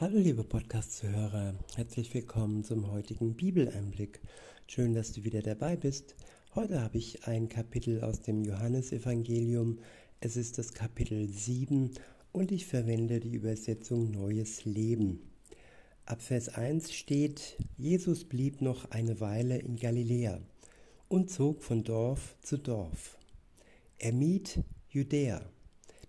Hallo liebe Podcast-Zuhörer, herzlich willkommen zum heutigen Bibeleinblick. Schön, dass du wieder dabei bist. Heute habe ich ein Kapitel aus dem Johannesevangelium. Es ist das Kapitel 7 und ich verwende die Übersetzung Neues Leben. Ab Vers 1 steht, Jesus blieb noch eine Weile in Galiläa und zog von Dorf zu Dorf. Er mied Judäa,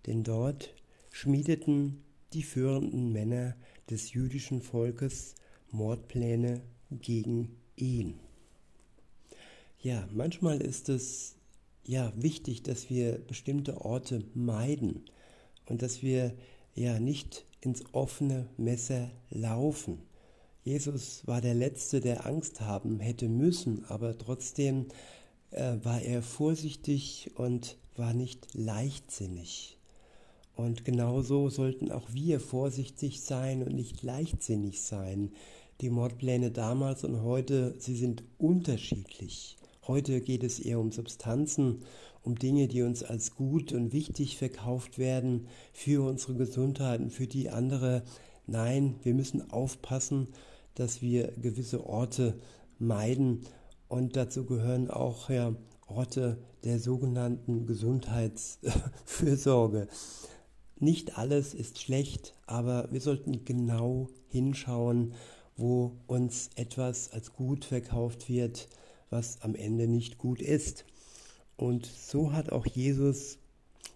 denn dort schmiedeten die führenden Männer des jüdischen Volkes Mordpläne gegen ihn. Ja, manchmal ist es ja wichtig, dass wir bestimmte Orte meiden und dass wir ja nicht ins offene Messer laufen. Jesus war der Letzte, der Angst haben hätte müssen, aber trotzdem äh, war er vorsichtig und war nicht leichtsinnig. Und genauso sollten auch wir vorsichtig sein und nicht leichtsinnig sein. Die Mordpläne damals und heute, sie sind unterschiedlich. Heute geht es eher um Substanzen, um Dinge, die uns als gut und wichtig verkauft werden für unsere Gesundheit und für die andere. Nein, wir müssen aufpassen, dass wir gewisse Orte meiden und dazu gehören auch ja, Orte der sogenannten Gesundheitsfürsorge. Nicht alles ist schlecht, aber wir sollten genau hinschauen, wo uns etwas als gut verkauft wird, was am Ende nicht gut ist. Und so hat auch Jesus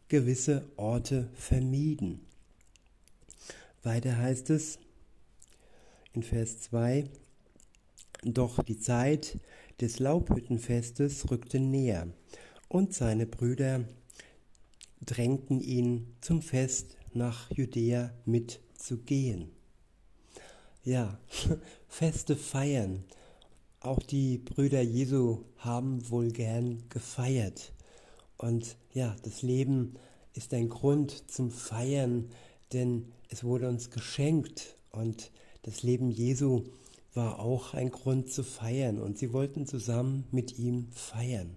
gewisse Orte vermieden. Weiter heißt es in Vers 2, doch die Zeit des Laubhüttenfestes rückte näher und seine Brüder drängten ihn zum Fest nach Judäa mitzugehen. Ja, Feste feiern. Auch die Brüder Jesu haben wohl gern gefeiert. Und ja, das Leben ist ein Grund zum Feiern, denn es wurde uns geschenkt und das Leben Jesu war auch ein Grund zu feiern und sie wollten zusammen mit ihm feiern.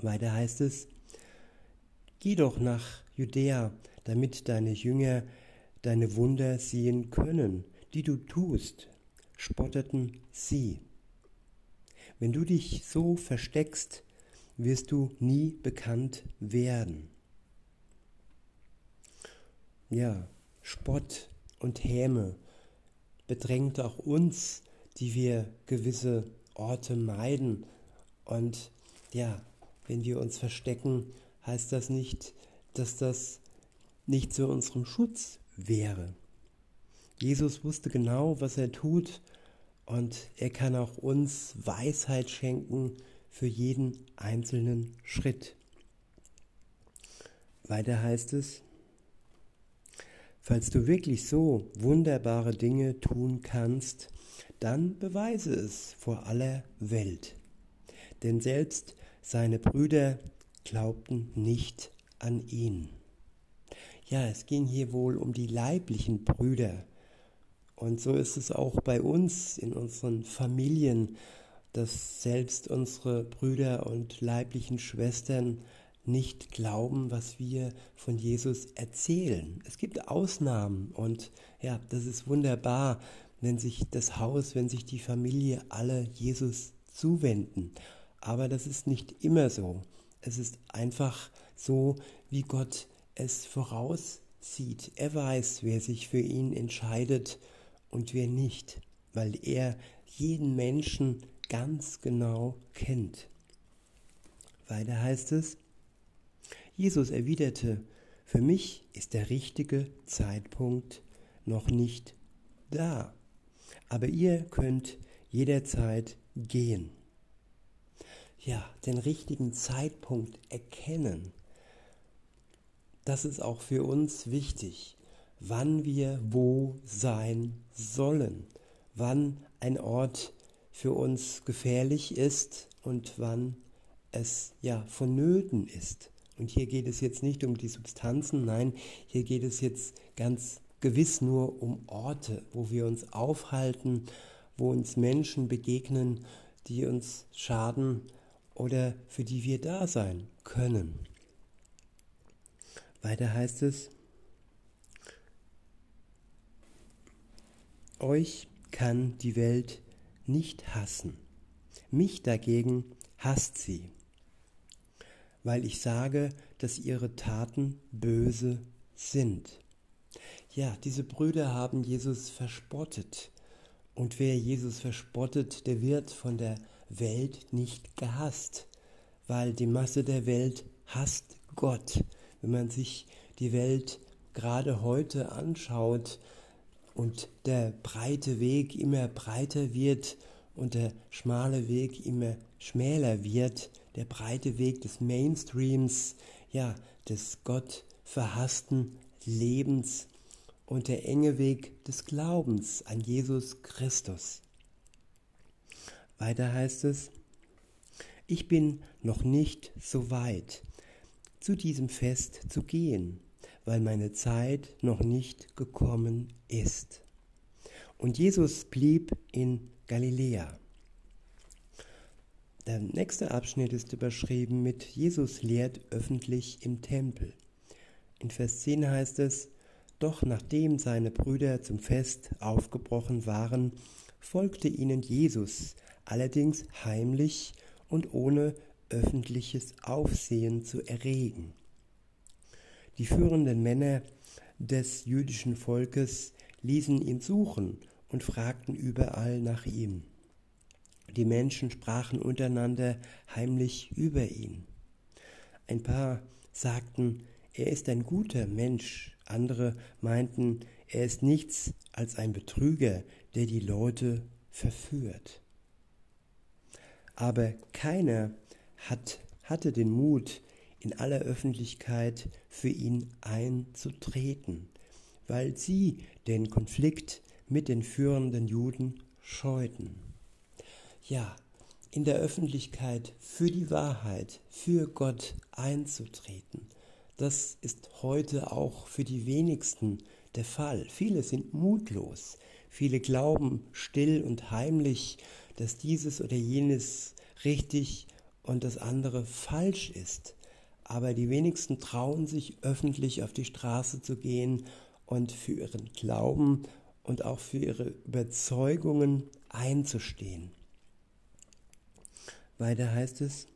Weiter heißt es, Geh doch nach Judäa, damit deine Jünger deine Wunder sehen können, die du tust, spotteten sie. Wenn du dich so versteckst, wirst du nie bekannt werden. Ja, Spott und Häme bedrängt auch uns, die wir gewisse Orte meiden. Und ja, wenn wir uns verstecken, heißt das nicht, dass das nicht zu unserem Schutz wäre. Jesus wusste genau, was er tut und er kann auch uns Weisheit schenken für jeden einzelnen Schritt. Weiter heißt es, falls du wirklich so wunderbare Dinge tun kannst, dann beweise es vor aller Welt. Denn selbst seine Brüder glaubten nicht an ihn. Ja, es ging hier wohl um die leiblichen Brüder. Und so ist es auch bei uns in unseren Familien, dass selbst unsere Brüder und leiblichen Schwestern nicht glauben, was wir von Jesus erzählen. Es gibt Ausnahmen und ja, das ist wunderbar, wenn sich das Haus, wenn sich die Familie alle Jesus zuwenden. Aber das ist nicht immer so. Es ist einfach so, wie Gott es vorauszieht. Er weiß, wer sich für ihn entscheidet und wer nicht, weil er jeden Menschen ganz genau kennt. Weiter heißt es, Jesus erwiderte, für mich ist der richtige Zeitpunkt noch nicht da, aber ihr könnt jederzeit gehen ja, den richtigen Zeitpunkt erkennen. Das ist auch für uns wichtig, wann wir wo sein sollen, wann ein Ort für uns gefährlich ist und wann es ja vonnöten ist. Und hier geht es jetzt nicht um die Substanzen, nein, hier geht es jetzt ganz gewiss nur um Orte, wo wir uns aufhalten, wo uns Menschen begegnen, die uns schaden oder für die wir da sein können. Weiter heißt es, Euch kann die Welt nicht hassen. Mich dagegen hasst sie, weil ich sage, dass ihre Taten böse sind. Ja, diese Brüder haben Jesus verspottet. Und wer Jesus verspottet, der wird von der Welt nicht gehasst, weil die Masse der Welt hasst Gott. Wenn man sich die Welt gerade heute anschaut und der breite Weg immer breiter wird und der schmale Weg immer schmäler wird, der breite Weg des Mainstreams, ja, des Gott verhassten Lebens und der enge Weg des Glaubens an Jesus Christus. Weiter heißt es, ich bin noch nicht so weit, zu diesem Fest zu gehen, weil meine Zeit noch nicht gekommen ist. Und Jesus blieb in Galiläa. Der nächste Abschnitt ist überschrieben mit Jesus lehrt öffentlich im Tempel. In Vers 10 heißt es, doch nachdem seine Brüder zum Fest aufgebrochen waren, folgte ihnen Jesus, allerdings heimlich und ohne öffentliches Aufsehen zu erregen. Die führenden Männer des jüdischen Volkes ließen ihn suchen und fragten überall nach ihm. Die Menschen sprachen untereinander heimlich über ihn. Ein paar sagten, er ist ein guter Mensch, andere meinten, er ist nichts als ein Betrüger, der die Leute verführt. Aber keiner hat, hatte den Mut, in aller Öffentlichkeit für ihn einzutreten, weil sie den Konflikt mit den führenden Juden scheuten. Ja, in der Öffentlichkeit für die Wahrheit, für Gott einzutreten, das ist heute auch für die wenigsten der Fall. Viele sind mutlos, viele glauben still und heimlich, dass dieses oder jenes richtig und das andere falsch ist. Aber die wenigsten trauen sich öffentlich auf die Straße zu gehen und für ihren Glauben und auch für ihre Überzeugungen einzustehen. Weiter heißt es,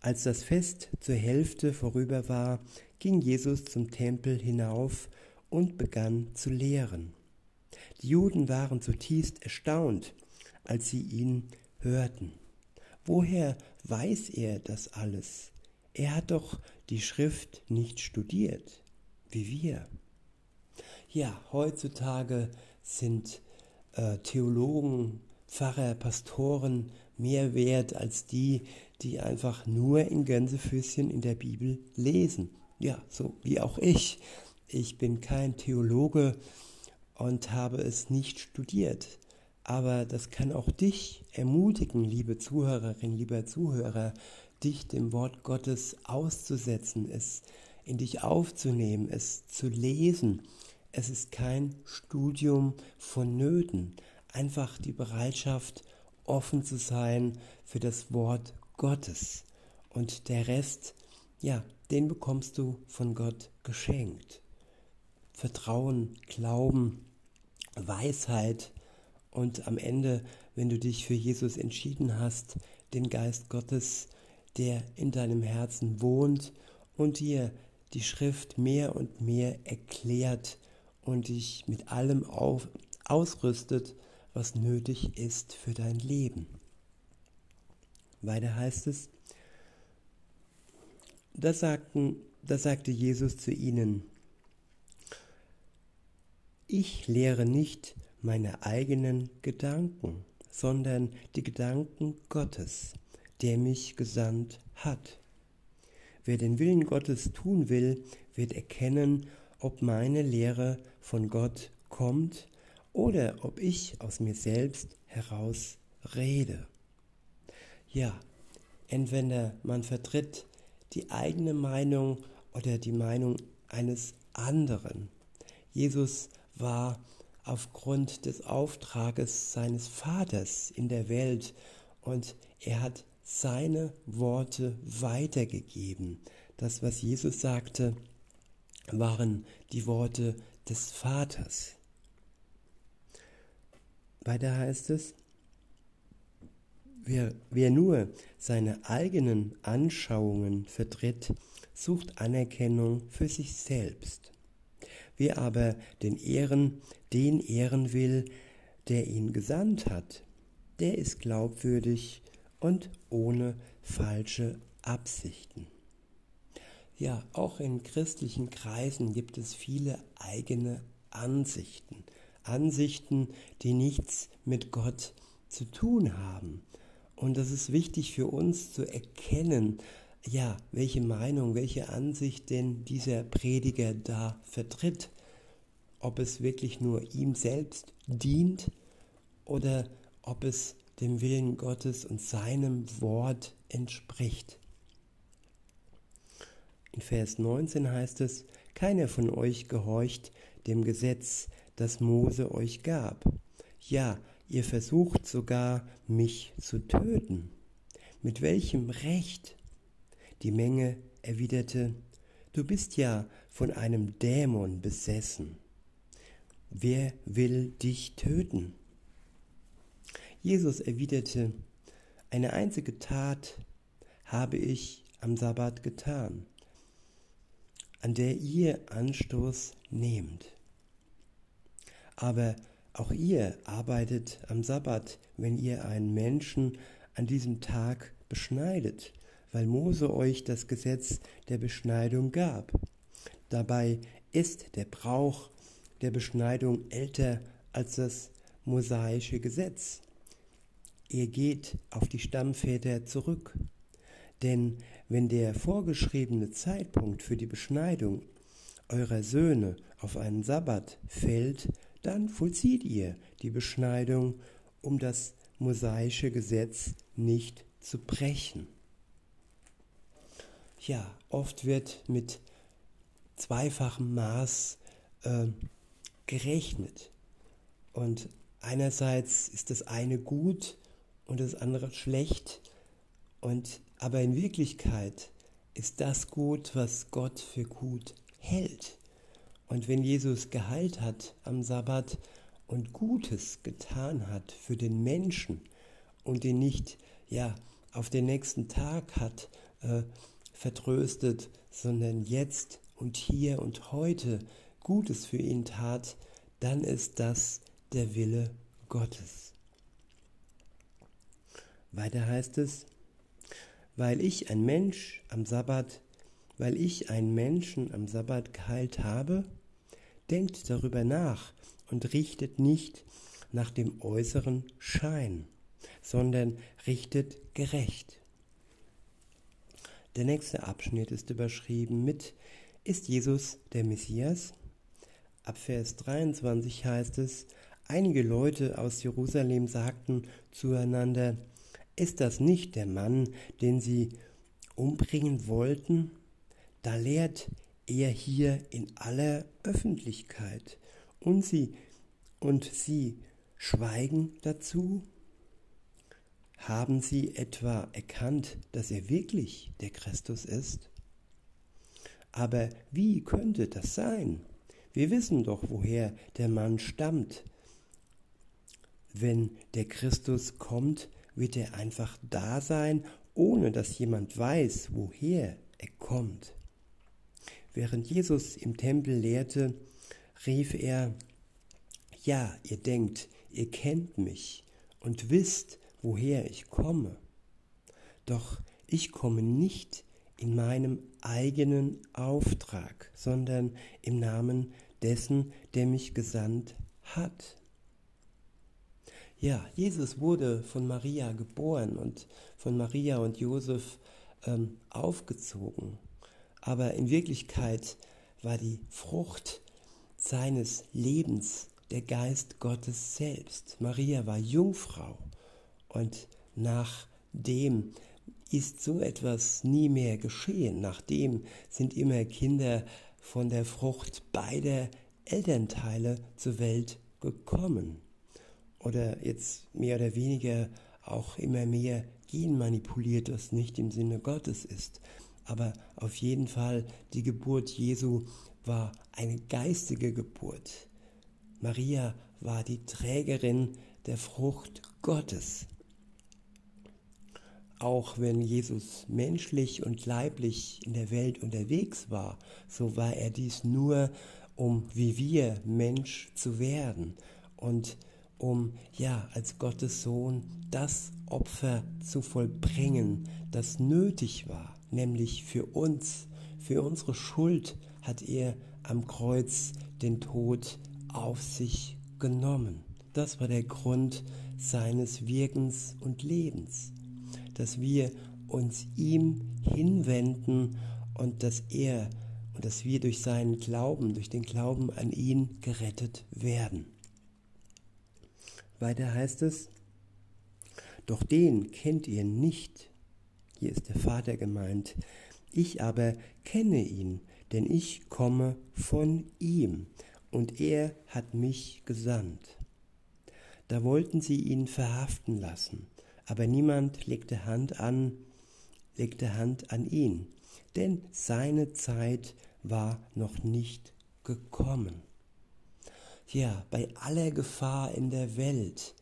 als das Fest zur Hälfte vorüber war, ging Jesus zum Tempel hinauf und begann zu lehren. Die Juden waren zutiefst erstaunt, als sie ihn hörten. Woher weiß er das alles? Er hat doch die Schrift nicht studiert, wie wir. Ja, heutzutage sind äh, Theologen, Pfarrer, Pastoren mehr wert als die, die einfach nur in Gänsefüßchen in der Bibel lesen. Ja, so wie auch ich. Ich bin kein Theologe und habe es nicht studiert. Aber das kann auch dich ermutigen, liebe Zuhörerin, lieber Zuhörer, dich dem Wort Gottes auszusetzen, es in dich aufzunehmen, es zu lesen. Es ist kein Studium von Nöten, einfach die Bereitschaft, offen zu sein für das Wort Gottes. Und der Rest, ja, den bekommst du von Gott geschenkt. Vertrauen, Glauben, Weisheit, und am Ende, wenn du dich für Jesus entschieden hast, den Geist Gottes, der in deinem Herzen wohnt und dir die Schrift mehr und mehr erklärt und dich mit allem auf, ausrüstet, was nötig ist für dein Leben. Weiter heißt es, da, sagten, da sagte Jesus zu ihnen, ich lehre nicht meine eigenen Gedanken, sondern die Gedanken Gottes, der mich gesandt hat. Wer den Willen Gottes tun will, wird erkennen, ob meine Lehre von Gott kommt oder ob ich aus mir selbst heraus rede. Ja, entweder man vertritt die eigene Meinung oder die Meinung eines anderen. Jesus war aufgrund des Auftrages seines Vaters in der Welt und er hat seine Worte weitergegeben. Das, was Jesus sagte, waren die Worte des Vaters. Weiter heißt es, wer, wer nur seine eigenen Anschauungen vertritt, sucht Anerkennung für sich selbst. Wer aber den Ehren, den ehren will, der ihn gesandt hat, der ist glaubwürdig und ohne falsche Absichten. Ja, auch in christlichen Kreisen gibt es viele eigene Ansichten. Ansichten, die nichts mit Gott zu tun haben. Und das ist wichtig für uns zu erkennen, ja, welche Meinung, welche Ansicht denn dieser Prediger da vertritt. Ob es wirklich nur ihm selbst dient oder ob es dem Willen Gottes und seinem Wort entspricht. In Vers 19 heißt es, keiner von euch gehorcht dem Gesetz, das Mose euch gab. Ja, ihr versucht sogar, mich zu töten. Mit welchem Recht? Die Menge erwiderte, du bist ja von einem Dämon besessen. Wer will dich töten? Jesus erwiderte, eine einzige Tat habe ich am Sabbat getan, an der ihr Anstoß nehmt. Aber auch ihr arbeitet am Sabbat, wenn ihr einen Menschen an diesem Tag beschneidet, weil Mose euch das Gesetz der Beschneidung gab. Dabei ist der Brauch der Beschneidung älter als das mosaische Gesetz. Ihr geht auf die Stammväter zurück. Denn wenn der vorgeschriebene Zeitpunkt für die Beschneidung eurer Söhne auf einen Sabbat fällt, dann vollzieht ihr die Beschneidung, um das mosaische Gesetz nicht zu brechen. Ja, oft wird mit zweifachem Maß äh, gerechnet. Und einerseits ist das eine gut und das andere schlecht. Und aber in Wirklichkeit ist das gut, was Gott für gut hält. Und wenn Jesus geheilt hat am Sabbat und Gutes getan hat für den Menschen und ihn nicht ja auf den nächsten Tag hat äh, vertröstet, sondern jetzt und hier und heute Gutes für ihn tat, dann ist das der Wille Gottes. Weiter heißt es, weil ich ein Mensch am Sabbat, weil ich einen Menschen am Sabbat geheilt habe, denkt darüber nach und richtet nicht nach dem äußeren Schein, sondern richtet gerecht. Der nächste Abschnitt ist überschrieben mit Ist Jesus der Messias? Ab Vers 23 heißt es, einige Leute aus Jerusalem sagten zueinander, ist das nicht der Mann, den sie umbringen wollten? Da lehrt er hier in aller Öffentlichkeit und sie und sie schweigen dazu? Haben sie etwa erkannt, dass er wirklich der Christus ist? Aber wie könnte das sein? Wir wissen doch, woher der Mann stammt. Wenn der Christus kommt, wird er einfach da sein, ohne dass jemand weiß, woher er kommt. Während Jesus im Tempel lehrte, rief er, ja, ihr denkt, ihr kennt mich und wisst, woher ich komme. Doch ich komme nicht in meinem eigenen Auftrag, sondern im Namen dessen, der mich gesandt hat. Ja, Jesus wurde von Maria geboren und von Maria und Josef ähm, aufgezogen. Aber in Wirklichkeit war die Frucht seines Lebens der Geist Gottes selbst. Maria war Jungfrau und nachdem ist so etwas nie mehr geschehen. Nachdem sind immer Kinder von der Frucht beider Elternteile zur Welt gekommen oder jetzt mehr oder weniger auch immer mehr genmanipuliert, was nicht im Sinne Gottes ist. Aber auf jeden Fall, die Geburt Jesu war eine geistige Geburt. Maria war die Trägerin der Frucht Gottes. Auch wenn Jesus menschlich und leiblich in der Welt unterwegs war, so war er dies nur, um wie wir Mensch zu werden und um ja als Gottes Sohn das Opfer zu vollbringen, das nötig war, nämlich für uns, für unsere Schuld hat er am Kreuz den Tod auf sich genommen. Das war der Grund seines Wirkens und Lebens, dass wir uns ihm hinwenden und dass er und dass wir durch seinen Glauben, durch den Glauben an ihn gerettet werden. Weiter heißt es, doch den kennt ihr nicht. Hier ist der Vater gemeint. Ich aber kenne ihn, denn ich komme von ihm und er hat mich gesandt. Da wollten sie ihn verhaften lassen, aber niemand legte Hand an, legte Hand an ihn, denn seine Zeit war noch nicht gekommen ja, bei aller Gefahr in der Welt,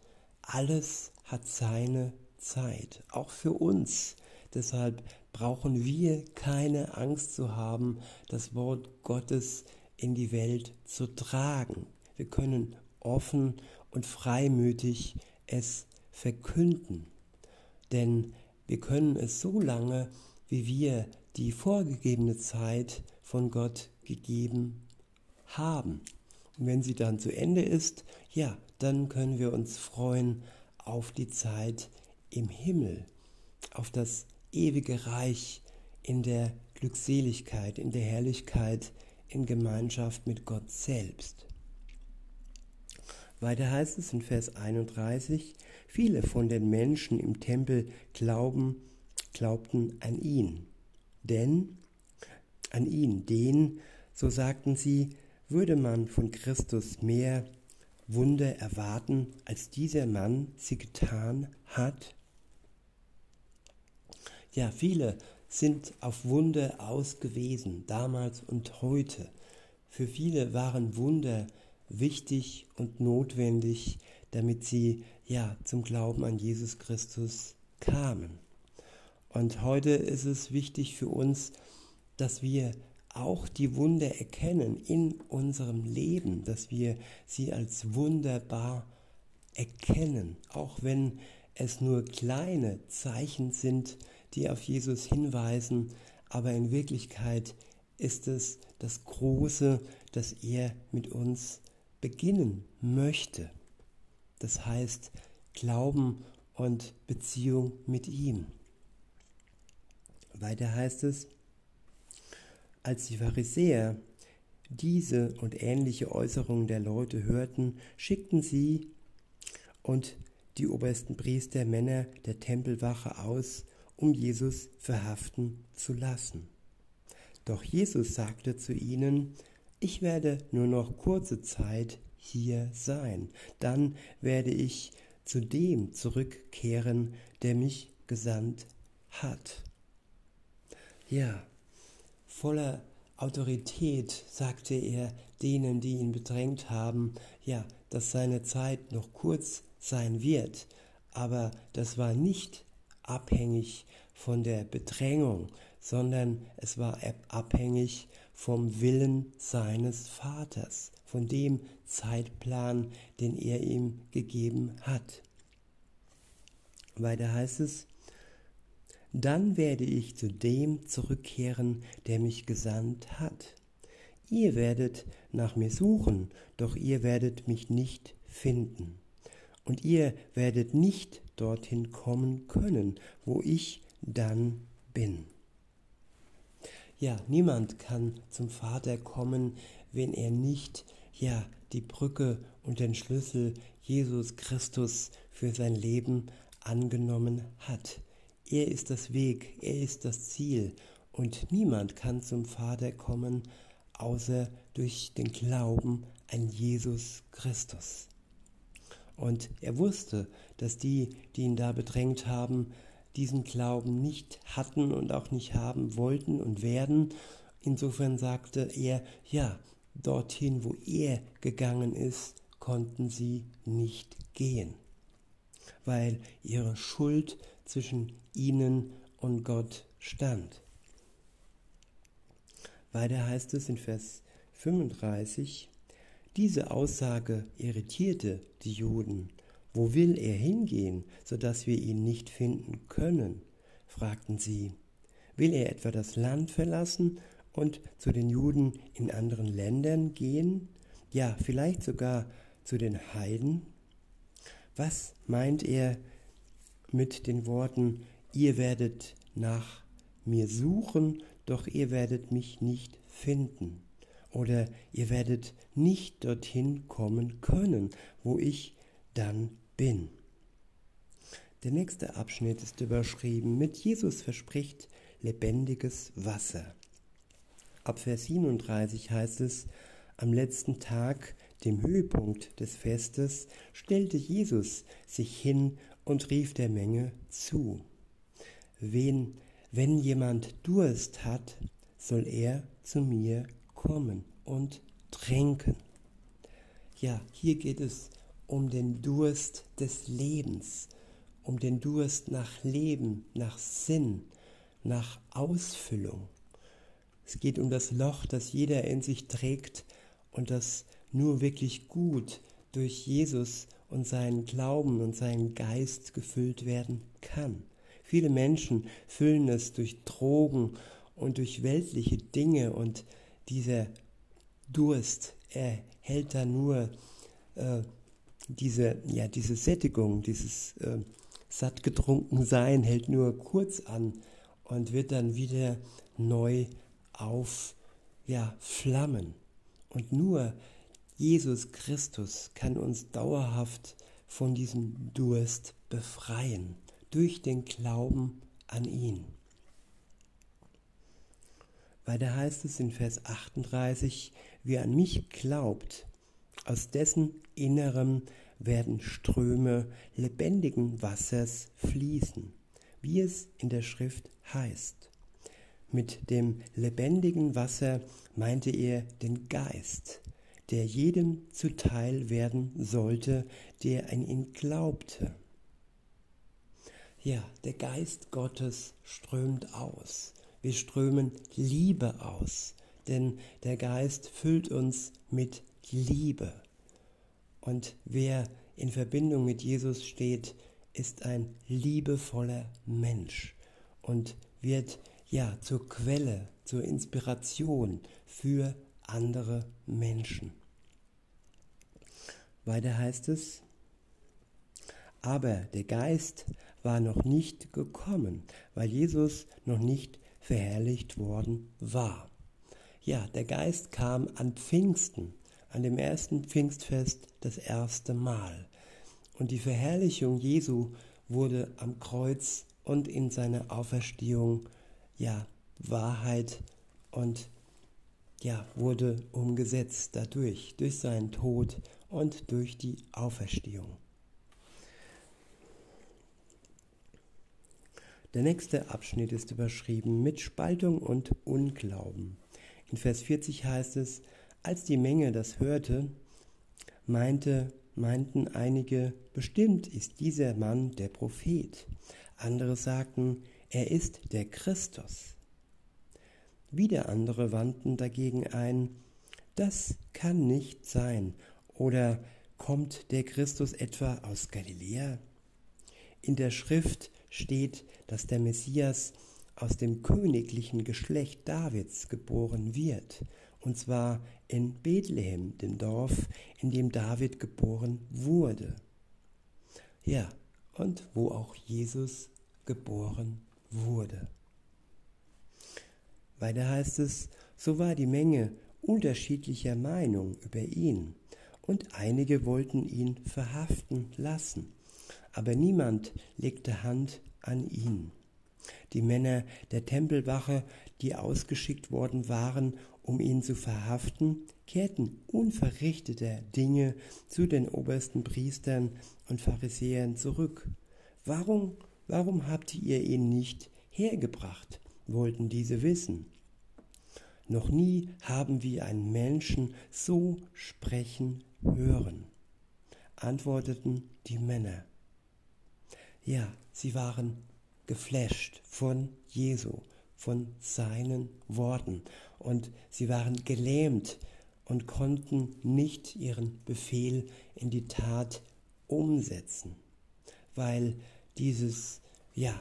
alles hat seine Zeit, auch für uns. Deshalb brauchen wir keine Angst zu haben, das Wort Gottes in die Welt zu tragen. Wir können offen und freimütig es verkünden. Denn wir können es so lange, wie wir die vorgegebene Zeit von Gott gegeben haben. Und wenn sie dann zu Ende ist, ja, dann können wir uns freuen auf die Zeit im Himmel, auf das ewige Reich in der Glückseligkeit, in der Herrlichkeit, in Gemeinschaft mit Gott selbst. Weiter heißt es in Vers 31, viele von den Menschen im Tempel glauben, glaubten an ihn. Denn an ihn, den, so sagten sie, würde man von Christus mehr Wunder erwarten, als dieser Mann sie getan hat? Ja, viele sind auf Wunder ausgewiesen, damals und heute. Für viele waren Wunder wichtig und notwendig, damit sie ja zum Glauben an Jesus Christus kamen. Und heute ist es wichtig für uns, dass wir auch die Wunder erkennen in unserem Leben, dass wir sie als wunderbar erkennen, auch wenn es nur kleine Zeichen sind, die auf Jesus hinweisen, aber in Wirklichkeit ist es das Große, das er mit uns beginnen möchte. Das heißt Glauben und Beziehung mit ihm. Weiter heißt es, als die Pharisäer diese und ähnliche Äußerungen der Leute hörten, schickten sie und die obersten Priester Männer der Tempelwache aus, um Jesus verhaften zu lassen. Doch Jesus sagte zu ihnen, ich werde nur noch kurze Zeit hier sein, dann werde ich zu dem zurückkehren, der mich gesandt hat. Ja, Voller Autorität sagte er denen, die ihn bedrängt haben, ja, dass seine Zeit noch kurz sein wird, aber das war nicht abhängig von der Bedrängung, sondern es war abhängig vom Willen seines Vaters, von dem Zeitplan, den er ihm gegeben hat. Weiter heißt es, dann werde ich zu dem zurückkehren, der mich gesandt hat. Ihr werdet nach mir suchen, doch ihr werdet mich nicht finden. Und ihr werdet nicht dorthin kommen können, wo ich dann bin. Ja, niemand kann zum Vater kommen, wenn er nicht, ja, die Brücke und den Schlüssel Jesus Christus für sein Leben angenommen hat. Er ist das Weg, er ist das Ziel und niemand kann zum Vater kommen, außer durch den Glauben an Jesus Christus. Und er wusste, dass die, die ihn da bedrängt haben, diesen Glauben nicht hatten und auch nicht haben wollten und werden. Insofern sagte er, ja, dorthin, wo er gegangen ist, konnten sie nicht gehen. weil ihre Schuld zwischen ihnen und Gott stand. Weiter heißt es in Vers 35, diese Aussage irritierte die Juden. Wo will er hingehen, so dass wir ihn nicht finden können? fragten sie. Will er etwa das Land verlassen und zu den Juden in anderen Ländern gehen? Ja, vielleicht sogar zu den Heiden? Was meint er mit den Worten, ihr werdet nach mir suchen, doch ihr werdet mich nicht finden? Oder ihr werdet nicht dorthin kommen können, wo ich dann bin. Der nächste Abschnitt ist überschrieben mit Jesus verspricht lebendiges Wasser. Ab Vers 37 heißt es, am letzten Tag, dem Höhepunkt des Festes, stellte Jesus sich hin und rief der Menge zu. Wen, wenn jemand Durst hat, soll er zu mir kommen und trinken. Ja, hier geht es um den Durst des Lebens, um den Durst nach Leben, nach Sinn, nach Ausfüllung. Es geht um das Loch, das jeder in sich trägt und das nur wirklich gut durch Jesus und seinen Glauben und seinen Geist gefüllt werden kann. Viele Menschen füllen es durch Drogen und durch weltliche Dinge und dieser Durst erhält da nur äh, diese, ja, diese Sättigung, dieses äh, sattgetrunken Sein hält nur kurz an und wird dann wieder neu auf ja, Flammen. Und nur Jesus Christus kann uns dauerhaft von diesem Durst befreien, durch den Glauben an ihn. Weiter heißt es in Vers 38, wer an mich glaubt, aus dessen Innerem werden Ströme lebendigen Wassers fließen, wie es in der Schrift heißt. Mit dem lebendigen Wasser meinte er den Geist, der jedem zuteil werden sollte, der an ihn glaubte. Ja, der Geist Gottes strömt aus. Wir strömen Liebe aus, denn der Geist füllt uns mit Liebe. Und wer in Verbindung mit Jesus steht, ist ein liebevoller Mensch und wird ja zur Quelle, zur Inspiration für andere Menschen. Weiter heißt es, aber der Geist war noch nicht gekommen, weil Jesus noch nicht verherrlicht worden war. Ja, der Geist kam an Pfingsten, an dem ersten Pfingstfest das erste Mal. Und die Verherrlichung Jesu wurde am Kreuz und in seiner Auferstehung ja Wahrheit und ja wurde umgesetzt dadurch, durch seinen Tod und durch die Auferstehung. Der nächste Abschnitt ist überschrieben mit Spaltung und Unglauben. In Vers 40 heißt es, als die Menge das hörte, meinte, meinten einige, bestimmt ist dieser Mann der Prophet. Andere sagten, er ist der Christus. Wieder andere wandten dagegen ein, das kann nicht sein. Oder kommt der Christus etwa aus Galiläa? In der Schrift steht, dass der Messias aus dem königlichen Geschlecht Davids geboren wird und zwar in Bethlehem, dem Dorf, in dem David geboren wurde. Ja, und wo auch Jesus geboren wurde. Weiter heißt es, so war die Menge unterschiedlicher Meinung über ihn, und einige wollten ihn verhaften lassen, aber niemand legte Hand an ihn. Die Männer der Tempelwache, die ausgeschickt worden waren, um ihn zu verhaften, kehrten unverrichteter Dinge zu den obersten Priestern und Pharisäern zurück. Warum, warum habt ihr ihn nicht hergebracht? wollten diese wissen. Noch nie haben wir einen Menschen so sprechen hören, antworteten die Männer. ja, sie waren geflasht von Jesu, von seinen Worten und sie waren gelähmt und konnten nicht ihren Befehl in die Tat umsetzen, weil dieses ja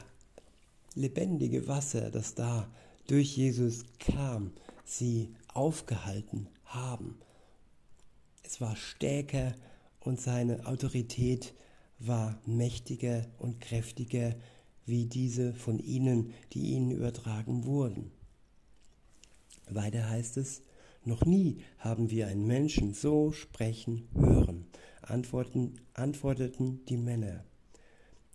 lebendige Wasser, das da durch Jesus kam, sie aufgehalten haben. Es war stärker und seine Autorität war mächtiger und kräftiger wie diese von ihnen, die ihnen übertragen wurden. Weiter heißt es, noch nie haben wir einen Menschen so sprechen hören, antworten, antworteten die Männer.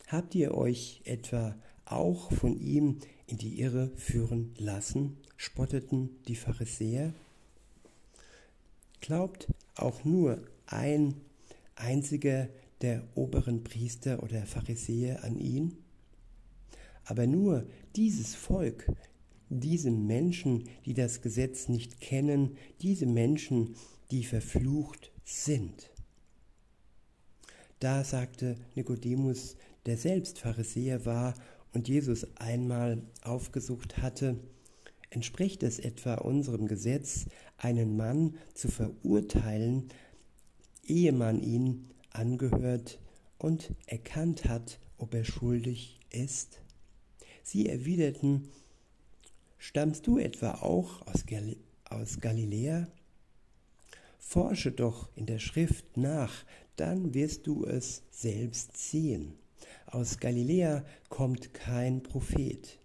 Habt ihr euch etwa auch von ihm in die Irre führen lassen? spotteten die Pharisäer. Glaubt auch nur ein einziger der oberen Priester oder Pharisäer an ihn? Aber nur dieses Volk, diese Menschen, die das Gesetz nicht kennen, diese Menschen, die verflucht sind. Da sagte Nikodemus, der selbst Pharisäer war und Jesus einmal aufgesucht hatte, entspricht es etwa unserem Gesetz, einen Mann zu verurteilen, ehe man ihn angehört und erkannt hat, ob er schuldig ist? Sie erwiderten, stammst du etwa auch aus, Gal aus Galiläa? Forsche doch in der Schrift nach, dann wirst du es selbst sehen. Aus Galiläa kommt kein Prophet.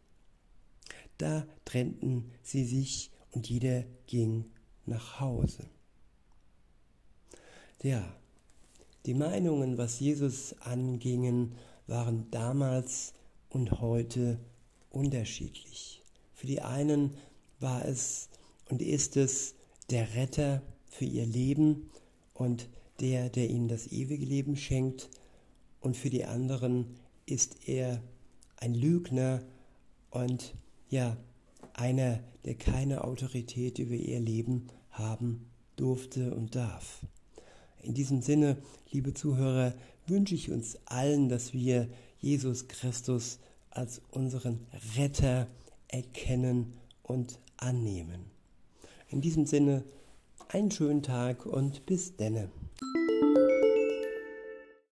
Da trennten sie sich und jeder ging nach Hause. Ja, die Meinungen, was Jesus angingen, waren damals und heute unterschiedlich. Für die einen war es und ist es der Retter für ihr Leben und der, der ihnen das ewige Leben schenkt, und für die anderen ist er ein Lügner und ja, einer, der keine Autorität über ihr Leben haben durfte und darf. In diesem Sinne, liebe Zuhörer, wünsche ich uns allen, dass wir Jesus Christus als unseren Retter erkennen und annehmen. In diesem Sinne, einen schönen Tag und bis denne.